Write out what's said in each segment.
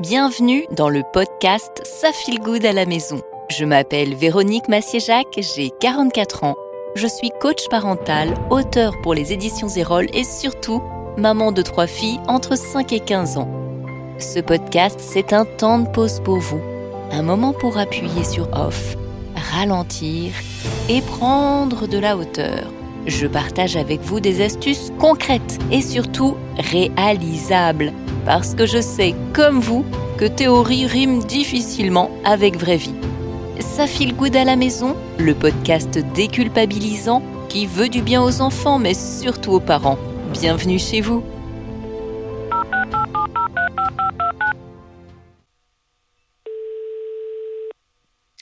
Bienvenue dans le podcast Ça feel good à la maison. Je m'appelle Véronique Massier-Jacques, j'ai 44 ans. Je suis coach parental, auteur pour les éditions Zérol et surtout maman de trois filles entre 5 et 15 ans. Ce podcast, c'est un temps de pause pour vous, un moment pour appuyer sur off, ralentir et prendre de la hauteur. Je partage avec vous des astuces concrètes et surtout réalisables parce que je sais, comme vous, que théorie rime difficilement avec vraie vie. Ça file good à la maison, le podcast déculpabilisant qui veut du bien aux enfants mais surtout aux parents. Bienvenue chez vous.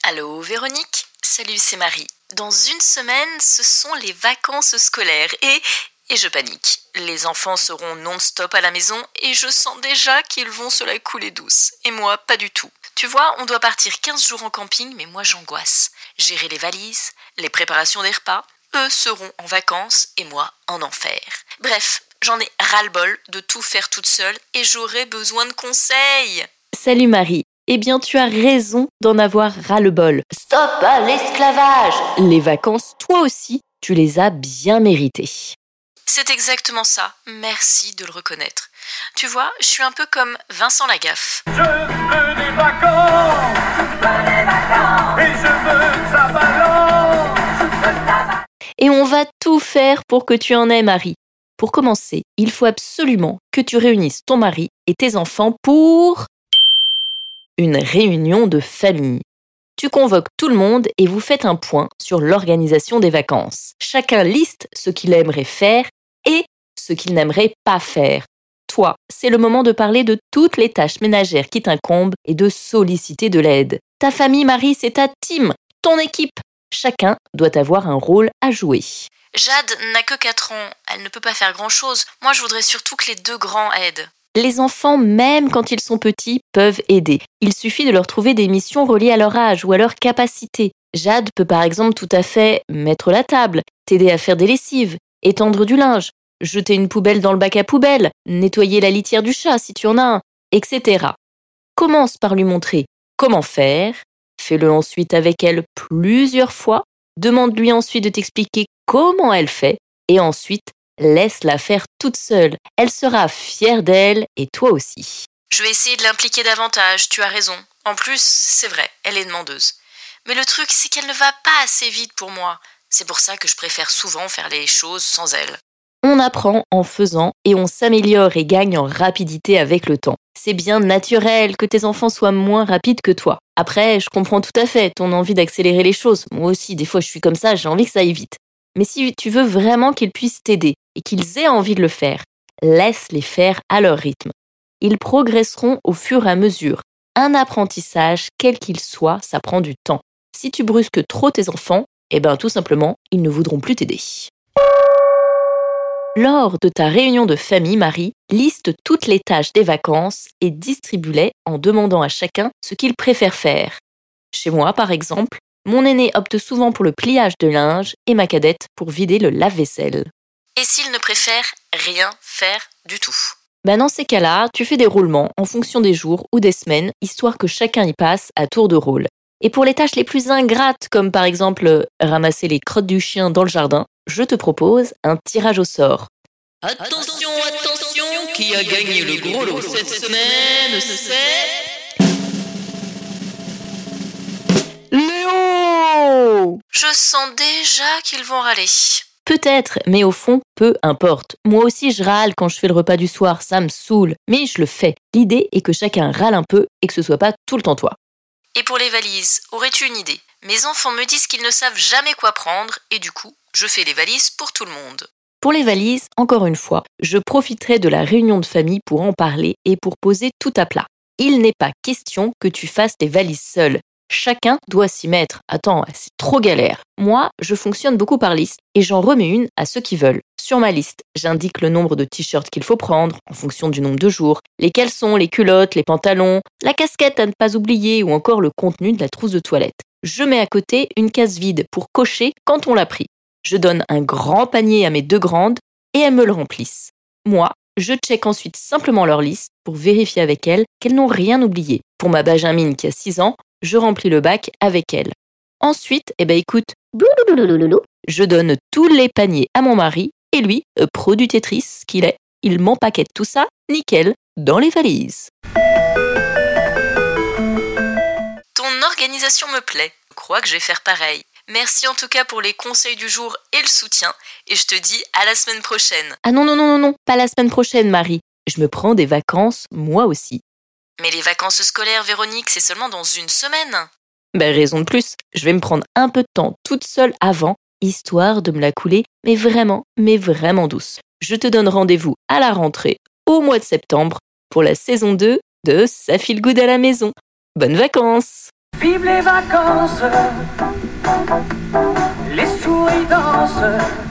Allô Véronique? Salut, c'est Marie. Dans une semaine, ce sont les vacances scolaires et et je panique. Les enfants seront non-stop à la maison et je sens déjà qu'ils vont se la couler douce. Et moi, pas du tout. Tu vois, on doit partir 15 jours en camping, mais moi j'angoisse. Gérer les valises, les préparations des repas, eux seront en vacances et moi en enfer. Bref, j'en ai ras-le-bol de tout faire toute seule et j'aurai besoin de conseils. Salut Marie. Eh bien, tu as raison d'en avoir ras-le-bol. Stop à l'esclavage Les vacances, toi aussi, tu les as bien méritées. C'est exactement ça. Merci de le reconnaître. Tu vois, je suis un peu comme Vincent Lagaffe. Je veux des vacances, et je veux Et on va tout faire pour que tu en aies, Marie. Pour commencer, il faut absolument que tu réunisses ton mari et tes enfants pour une réunion de famille. Tu convoques tout le monde et vous faites un point sur l'organisation des vacances. Chacun liste ce qu'il aimerait faire et ce qu'il n'aimerait pas faire. Toi, c'est le moment de parler de toutes les tâches ménagères qui t'incombent et de solliciter de l'aide. Ta famille, Marie, c'est ta team, ton équipe. Chacun doit avoir un rôle à jouer. Jade n'a que 4 ans, elle ne peut pas faire grand-chose. Moi, je voudrais surtout que les deux grands aident. Les enfants, même quand ils sont petits, peuvent aider. Il suffit de leur trouver des missions reliées à leur âge ou à leur capacité. Jade peut par exemple tout à fait mettre la table, t'aider à faire des lessives, étendre du linge, jeter une poubelle dans le bac à poubelle, nettoyer la litière du chat si tu en as un, etc. Commence par lui montrer comment faire, fais-le ensuite avec elle plusieurs fois, demande-lui ensuite de t'expliquer comment elle fait, et ensuite laisse-la faire toute seule. Elle sera fière d'elle et toi aussi. Je vais essayer de l'impliquer davantage, tu as raison. En plus, c'est vrai, elle est demandeuse. Mais le truc, c'est qu'elle ne va pas assez vite pour moi. C'est pour ça que je préfère souvent faire les choses sans elle. On apprend en faisant et on s'améliore et gagne en rapidité avec le temps. C'est bien naturel que tes enfants soient moins rapides que toi. Après, je comprends tout à fait ton envie d'accélérer les choses. Moi aussi, des fois, je suis comme ça, j'ai envie que ça aille vite. Mais si tu veux vraiment qu'ils puissent t'aider et qu'ils aient envie de le faire, laisse-les faire à leur rythme. Ils progresseront au fur et à mesure. Un apprentissage, quel qu'il soit, ça prend du temps. Si tu brusques trop tes enfants, eh bien tout simplement, ils ne voudront plus t'aider. Lors de ta réunion de famille, Marie, liste toutes les tâches des vacances et distribue-les en demandant à chacun ce qu'il préfère faire. Chez moi, par exemple, mon aîné opte souvent pour le pliage de linge et ma cadette pour vider le lave-vaisselle. Et s'il ne préfère rien faire du tout? Ben Dans ces cas-là, tu fais des roulements en fonction des jours ou des semaines, histoire que chacun y passe à tour de rôle. Et pour les tâches les plus ingrates, comme par exemple ramasser les crottes du chien dans le jardin, je te propose un tirage au sort. Attention, attention, qui a gagné le gros lot cette semaine, c'est... Léo Je sens déjà qu'ils vont râler. Peut-être, mais au fond, peu importe. Moi aussi, je râle quand je fais le repas du soir, ça me saoule, mais je le fais. L'idée est que chacun râle un peu et que ce soit pas tout le temps toi. Et pour les valises, aurais-tu une idée? Mes enfants me disent qu'ils ne savent jamais quoi prendre et du coup, je fais les valises pour tout le monde. Pour les valises, encore une fois, je profiterai de la réunion de famille pour en parler et pour poser tout à plat. Il n'est pas question que tu fasses les valises seul. Chacun doit s'y mettre. Attends, c'est trop galère. Moi, je fonctionne beaucoup par liste et j'en remets une à ceux qui veulent. Sur ma liste, j'indique le nombre de t-shirts qu'il faut prendre en fonction du nombre de jours, les caleçons, les culottes, les pantalons, la casquette à ne pas oublier ou encore le contenu de la trousse de toilette. Je mets à côté une case vide pour cocher quand on l'a pris. Je donne un grand panier à mes deux grandes et elles me le remplissent. Moi, Je check ensuite simplement leur liste pour vérifier avec elles qu'elles n'ont rien oublié. Pour ma Benjamine qui a 6 ans, je remplis le bac avec elle. Ensuite, eh ben écoute, je donne tous les paniers à mon mari et lui, pro du Tetris qu'il est, il m'empaquette tout ça, nickel, dans les valises. Ton organisation me plaît. Je crois que je vais faire pareil. Merci en tout cas pour les conseils du jour et le soutien. Et je te dis à la semaine prochaine. Ah non, non, non, non, non, pas la semaine prochaine, Marie. Je me prends des vacances, moi aussi. Mais les vacances scolaires, Véronique, c'est seulement dans une semaine. Ben, raison de plus, je vais me prendre un peu de temps toute seule avant, histoire de me la couler, mais vraiment, mais vraiment douce. Je te donne rendez-vous à la rentrée, au mois de septembre, pour la saison 2 de Ça file good à la maison. Bonnes vacances Vive les vacances, les souris dansent.